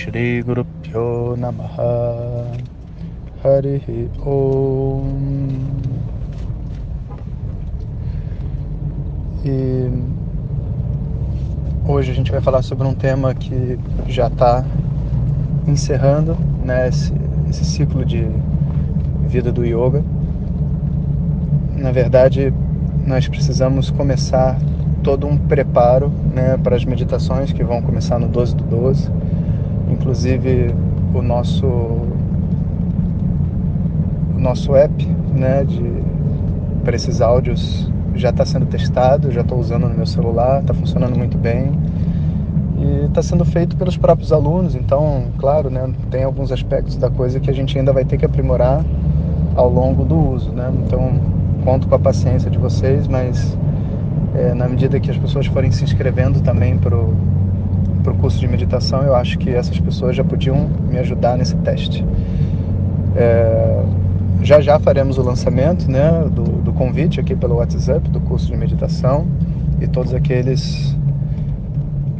Shri Guru Pyo Namaha Hari Om E hoje a gente vai falar sobre um tema que já está encerrando né, esse, esse ciclo de vida do yoga. Na verdade, nós precisamos começar todo um preparo né, para as meditações que vão começar no 12 do 12. Inclusive o nosso o nosso app né, de, para esses áudios já está sendo testado, já estou usando no meu celular, está funcionando muito bem e está sendo feito pelos próprios alunos. Então, claro, né, tem alguns aspectos da coisa que a gente ainda vai ter que aprimorar ao longo do uso. Né? Então, conto com a paciência de vocês, mas é, na medida que as pessoas forem se inscrevendo também para o curso de meditação, eu acho que essas pessoas já podiam me ajudar nesse teste. É, já já faremos o lançamento né, do, do convite aqui pelo WhatsApp do curso de meditação e todos aqueles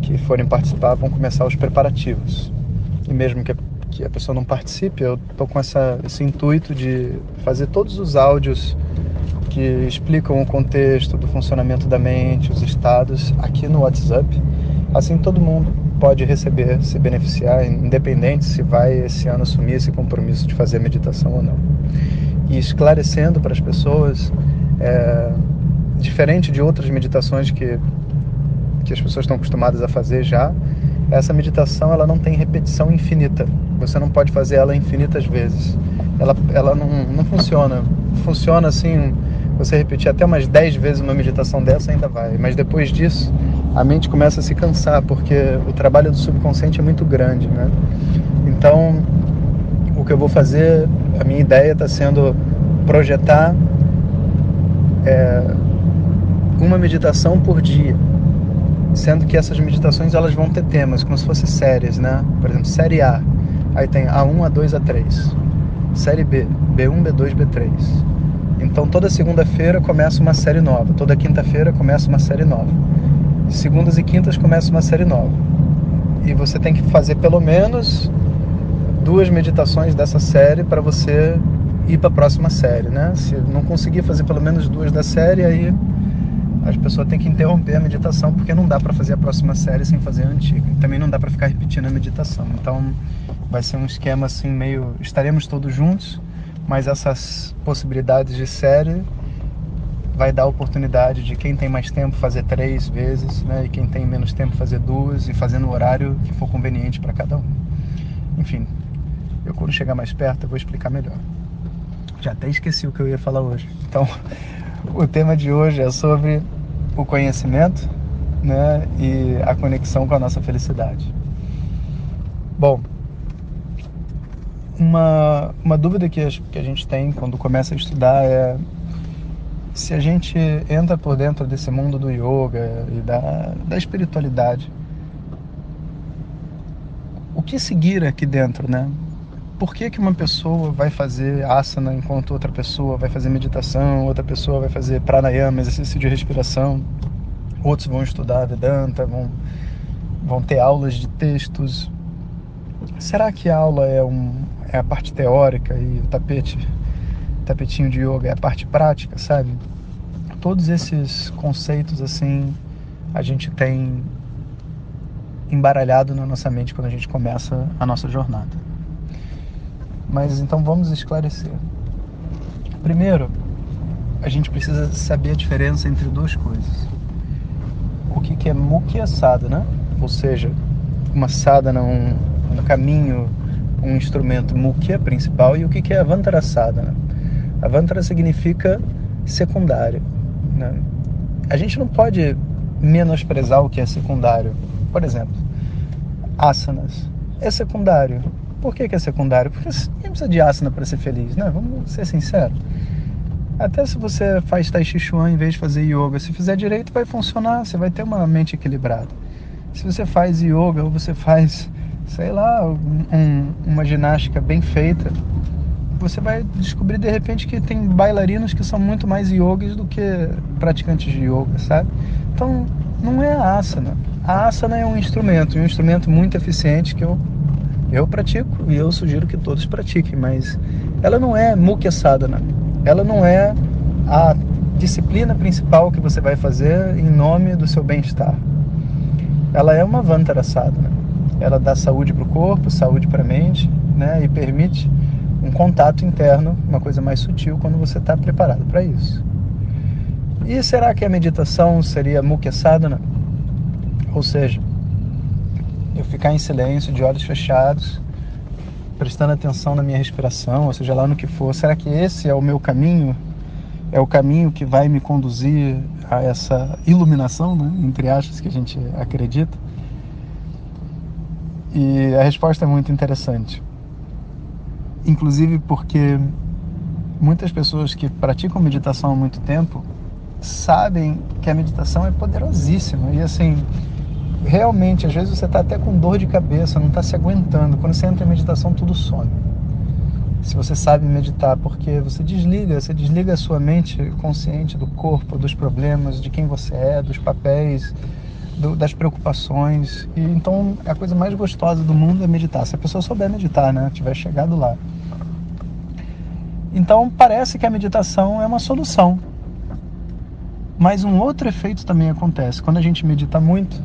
que forem participar vão começar os preparativos. E mesmo que, que a pessoa não participe, eu estou com essa, esse intuito de fazer todos os áudios que explicam o contexto do funcionamento da mente, os estados, aqui no WhatsApp. Assim todo mundo pode receber, se beneficiar, independente se vai esse ano assumir esse compromisso de fazer meditação ou não. E esclarecendo para as pessoas, é, diferente de outras meditações que, que as pessoas estão acostumadas a fazer já, essa meditação ela não tem repetição infinita. Você não pode fazer ela infinitas vezes. Ela, ela não, não funciona. Funciona assim você repetir até umas 10 vezes uma meditação dessa, ainda vai. Mas depois disso, a mente começa a se cansar, porque o trabalho do subconsciente é muito grande, né? Então, o que eu vou fazer, a minha ideia está sendo projetar é, uma meditação por dia, sendo que essas meditações elas vão ter temas, como se fossem séries, né? Por exemplo, série A, aí tem A1, A2, A3. Série B, B1, B2, B3 então toda segunda-feira começa uma série nova, toda quinta-feira começa uma série nova. Segundas e quintas começa uma série nova. E você tem que fazer pelo menos duas meditações dessa série para você ir para a próxima série, né? Se não conseguir fazer pelo menos duas da série, aí as pessoas têm que interromper a meditação porque não dá para fazer a próxima série sem fazer a antiga. E também não dá para ficar repetindo a meditação. Então vai ser um esquema assim meio estaremos todos juntos mas essas possibilidades de série vai dar oportunidade de quem tem mais tempo fazer três vezes, né? E quem tem menos tempo fazer duas e fazer no horário que for conveniente para cada um. Enfim, eu quando chegar mais perto eu vou explicar melhor. Já até esqueci o que eu ia falar hoje. Então, o tema de hoje é sobre o conhecimento, né? E a conexão com a nossa felicidade. Bom, uma, uma dúvida que a, que a gente tem quando começa a estudar é se a gente entra por dentro desse mundo do yoga e da, da espiritualidade, o que seguir aqui dentro, né? Por que, que uma pessoa vai fazer asana enquanto outra pessoa vai fazer meditação, outra pessoa vai fazer pranayama, exercício de respiração, outros vão estudar Vedanta, vão, vão ter aulas de textos. Será que a aula é um, é a parte teórica e o tapete, tapetinho de yoga é a parte prática, sabe? Todos esses conceitos assim a gente tem embaralhado na nossa mente quando a gente começa a nossa jornada. Mas então vamos esclarecer. Primeiro, a gente precisa saber a diferença entre duas coisas. O que, que é mukha sadhana, ou seja, uma sadhana, um, um caminho um instrumento mukhya principal e o que é avantara Avantara significa secundário. Né? A gente não pode menosprezar o que é secundário. Por exemplo, asanas. É secundário. Por que, que é secundário? Porque ninguém precisa de asana para ser feliz, né? Vamos ser sinceros. Até se você faz Tai Chi Chuan em vez de fazer yoga, se fizer direito vai funcionar, você vai ter uma mente equilibrada. Se você faz yoga ou você faz, sei lá, um, uma ginástica bem feita, você vai descobrir de repente que tem bailarinos que são muito mais yogis do que praticantes de yoga, sabe? Então, não é a asana. A asana é um instrumento, um instrumento muito eficiente que eu, eu pratico e eu sugiro que todos pratiquem, mas ela não é mukha sadhana. Ela não é a disciplina principal que você vai fazer em nome do seu bem-estar. Ela é uma vantara sadhana. Ela dá saúde para o corpo, saúde para a mente, né? E permite um contato interno, uma coisa mais sutil quando você está preparado para isso. E será que a meditação seria mukha sadhana? Ou seja, eu ficar em silêncio, de olhos fechados, prestando atenção na minha respiração, ou seja lá no que for. Será que esse é o meu caminho? É o caminho que vai me conduzir a essa iluminação, né? entre aspas, que a gente acredita? E a resposta é muito interessante inclusive porque muitas pessoas que praticam meditação há muito tempo sabem que a meditação é poderosíssima. E assim realmente às vezes você está até com dor de cabeça não está se aguentando. Quando você entra em meditação tudo some. Se você sabe meditar porque você desliga você desliga a sua mente consciente do corpo dos problemas de quem você é dos papéis do, das preocupações. E então a coisa mais gostosa do mundo é meditar. Se a pessoa souber meditar, né? Tiver chegado lá. Então parece que a meditação é uma solução. Mas um outro efeito também acontece quando a gente medita muito.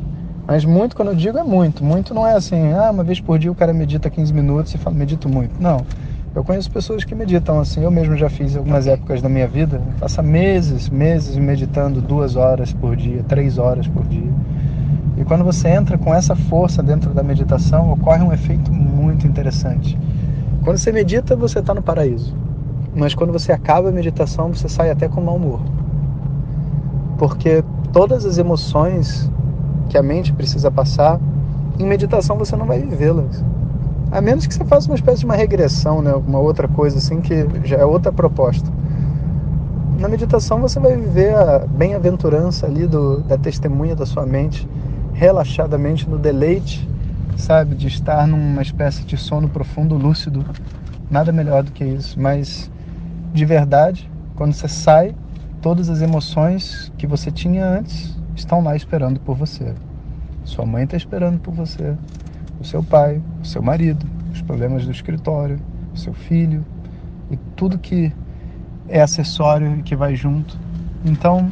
Mas muito, quando eu digo, é muito. Muito não é assim, ah, uma vez por dia o cara medita 15 minutos e fala, medito muito. Não. Eu conheço pessoas que meditam assim. Eu mesmo já fiz algumas épocas da minha vida. Passa meses, meses meditando duas horas por dia, três horas por dia. E quando você entra com essa força dentro da meditação, ocorre um efeito muito interessante. Quando você medita, você está no paraíso. Mas quando você acaba a meditação, você sai até com mau humor. Porque todas as emoções que a mente precisa passar, em meditação você não vai vivê-las. A menos que você faça uma espécie de uma regressão, né? alguma outra coisa assim, que já é outra proposta. Na meditação você vai viver a bem-aventurança ali do, da testemunha da sua mente relaxadamente no deleite, sabe, de estar numa espécie de sono profundo, lúcido. Nada melhor do que isso, mas de verdade, quando você sai, todas as emoções que você tinha antes estão lá esperando por você. Sua mãe está esperando por você, o seu pai, o seu marido, os problemas do escritório, o seu filho e tudo que é acessório e que vai junto. Então,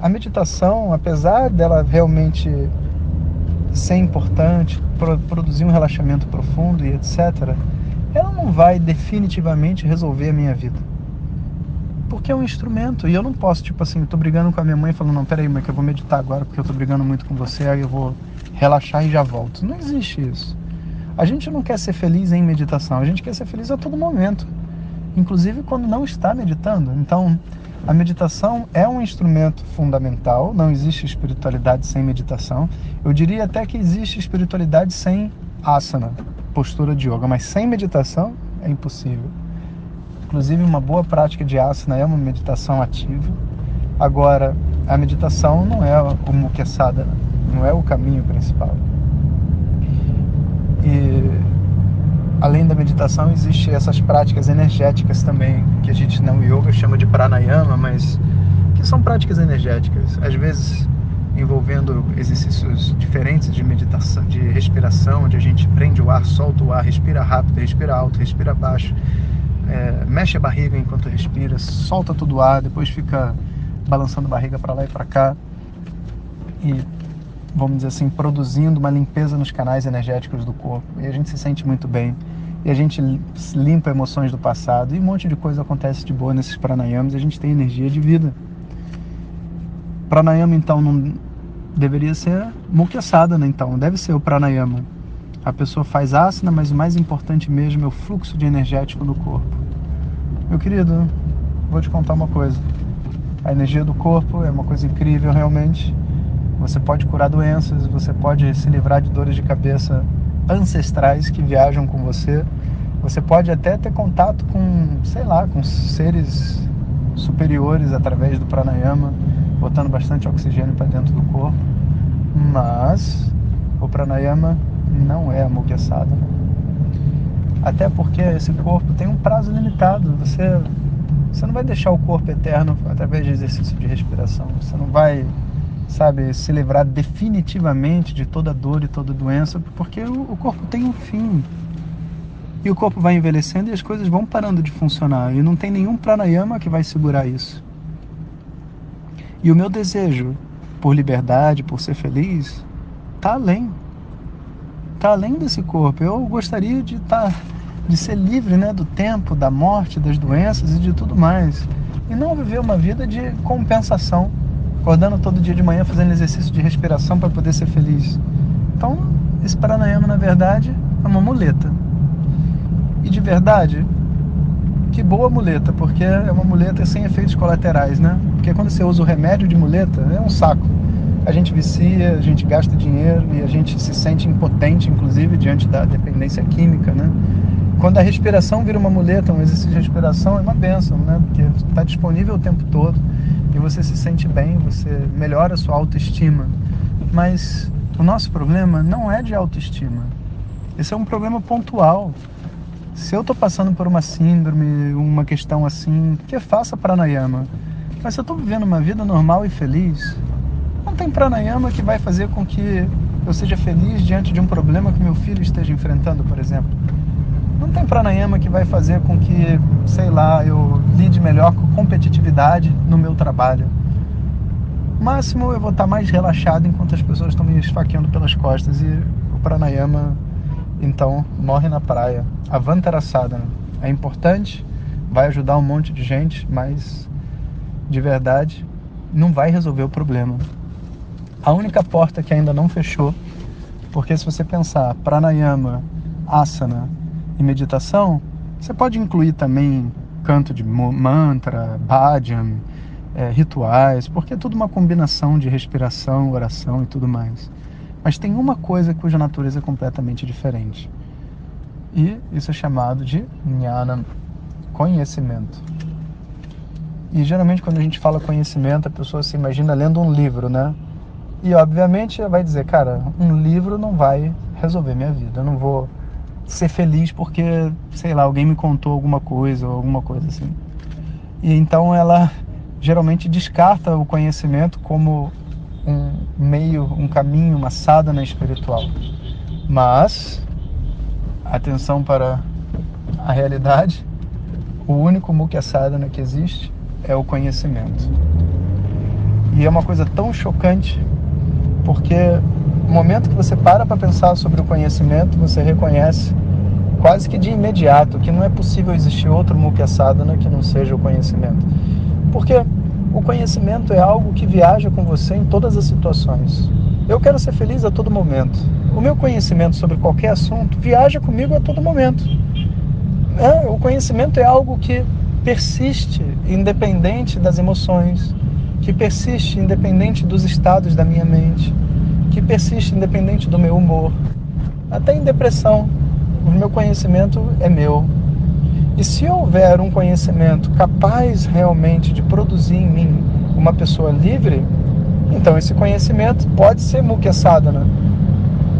a meditação, apesar dela realmente ser importante, produzir um relaxamento profundo e etc., ela não vai definitivamente resolver a minha vida. Porque é um instrumento e eu não posso, tipo assim, tô brigando com a minha mãe falando, não, peraí, mãe, que eu vou meditar agora porque eu tô brigando muito com você, aí eu vou relaxar e já volto. Não existe isso. A gente não quer ser feliz em meditação, a gente quer ser feliz a todo momento, inclusive quando não está meditando. Então, a meditação é um instrumento fundamental, não existe espiritualidade sem meditação. Eu diria até que existe espiritualidade sem asana, postura de yoga, mas sem meditação é impossível. Inclusive, uma boa prática de asana é uma meditação ativa. Agora, a meditação não é o mukhya não é o caminho principal. E além da meditação, existem essas práticas energéticas também, que a gente no yoga chama de pranayama, mas que são práticas energéticas, às vezes envolvendo exercícios diferentes de meditação, de respiração, onde a gente prende o ar, solta o ar, respira rápido, respira alto, respira baixo, é, mexe a barriga enquanto respira, solta todo o ar, depois fica balançando a barriga para lá e para cá. E vamos dizer assim, produzindo uma limpeza nos canais energéticos do corpo. E a gente se sente muito bem. E a gente limpa emoções do passado. E um monte de coisa acontece de boa nesses pranayamas e a gente tem energia de vida. Pranayama, então, não deveria ser mukha sadhana, então. Deve ser o pranayama. A pessoa faz asana, mas o mais importante mesmo é o fluxo de energético do corpo. Meu querido, vou te contar uma coisa. A energia do corpo é uma coisa incrível, realmente Você pode curar doenças, você pode se livrar de dores de cabeça ancestrais que viajam com você. Você pode até ter contato com, sei lá, com seres superiores através do pranayama, botando bastante oxigênio para dentro do corpo. Mas o pranayama não é a. Até porque esse corpo tem um prazo limitado. Você, você não vai deixar o corpo eterno através de exercício de respiração. Você não vai, sabe, se livrar definitivamente de toda dor e toda doença, porque o, corpo tem um fim. E o corpo vai envelhecendo e as coisas vão parando de funcionar. E não tem nenhum pranayama que vai segurar isso. E o meu desejo por liberdade, por ser feliz, está além está além desse corpo. Eu gostaria de estar, tá, de ser livre, né, do tempo, da morte, das doenças e de tudo mais, e não viver uma vida de compensação, acordando todo dia de manhã fazendo exercício de respiração para poder ser feliz. Então, esse pranayama, na verdade, é uma muleta. E de verdade, que boa muleta, porque é uma muleta sem efeitos colaterais, né? Porque quando você usa o remédio de muleta, é um saco a gente vicia, a gente gasta dinheiro e a gente se sente impotente, inclusive, diante da dependência química, né? Quando a respiração vira uma muleta, um exercício de respiração é uma benção, né? Porque está disponível o tempo todo e você se sente bem, você melhora a sua autoestima. Mas o nosso problema não é de autoestima. Esse é um problema pontual. Se eu estou passando por uma síndrome, uma questão assim, que faça pranayama. Mas se eu estou vivendo uma vida normal e feliz, não tem pranayama que vai fazer com que eu seja feliz diante de um problema que meu filho esteja enfrentando, por exemplo. Não tem pranayama que vai fazer com que, sei lá, eu lide melhor com competitividade no meu trabalho. Máximo eu vou estar mais relaxado enquanto as pessoas estão me esfaqueando pelas costas e o pranayama então morre na praia. Avantarasada é importante, vai ajudar um monte de gente, mas de verdade não vai resolver o problema. A única porta que ainda não fechou, porque se você pensar pranayama, asana e meditação, você pode incluir também canto de mantra, bhajan, é, rituais, porque é tudo uma combinação de respiração, oração e tudo mais. Mas tem uma coisa cuja natureza é completamente diferente. E isso é chamado de jnana, conhecimento. E geralmente quando a gente fala conhecimento, a pessoa se imagina lendo um livro, né? E obviamente vai dizer, cara, um livro não vai resolver minha vida. Eu não vou ser feliz porque, sei lá, alguém me contou alguma coisa ou alguma coisa assim. E então ela geralmente descarta o conhecimento como um meio, um caminho, uma sadhana espiritual. Mas atenção para a realidade, o único mukha sadhana que existe é o conhecimento. E é uma coisa tão chocante porque no momento que você para para pensar sobre o conhecimento, você reconhece quase que de imediato que não é possível existir outro Mukhya Sadhana que não seja o conhecimento. Porque o conhecimento é algo que viaja com você em todas as situações. Eu quero ser feliz a todo momento. O meu conhecimento sobre qualquer assunto viaja comigo a todo momento. É, o conhecimento é algo que persiste independente das emoções, que persiste independente dos estados da minha mente, que persiste independente do meu humor, até em depressão. O meu conhecimento é meu. E se houver um conhecimento capaz realmente de produzir em mim uma pessoa livre, então esse conhecimento pode ser Mukhya Sadhana,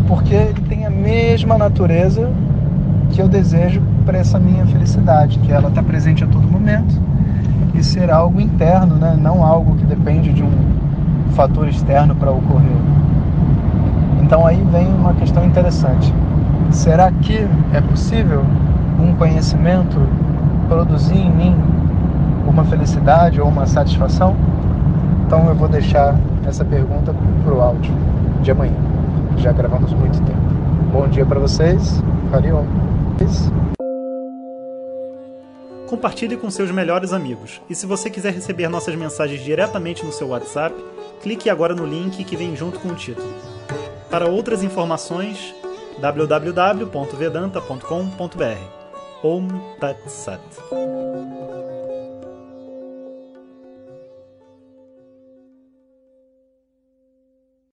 porque ele tem a mesma natureza que eu desejo para essa minha felicidade, que ela está presente a todo momento e ser algo interno, né? não algo que depende de um fator externo para ocorrer. Então aí vem uma questão interessante. Será que é possível um conhecimento produzir em mim uma felicidade ou uma satisfação? Então eu vou deixar essa pergunta para o áudio de amanhã. Já gravamos muito tempo. Bom dia para vocês. Hariom compartilhe com seus melhores amigos. E se você quiser receber nossas mensagens diretamente no seu WhatsApp, clique agora no link que vem junto com o título. Para outras informações, www.vedanta.com.br. Om Tat Sat.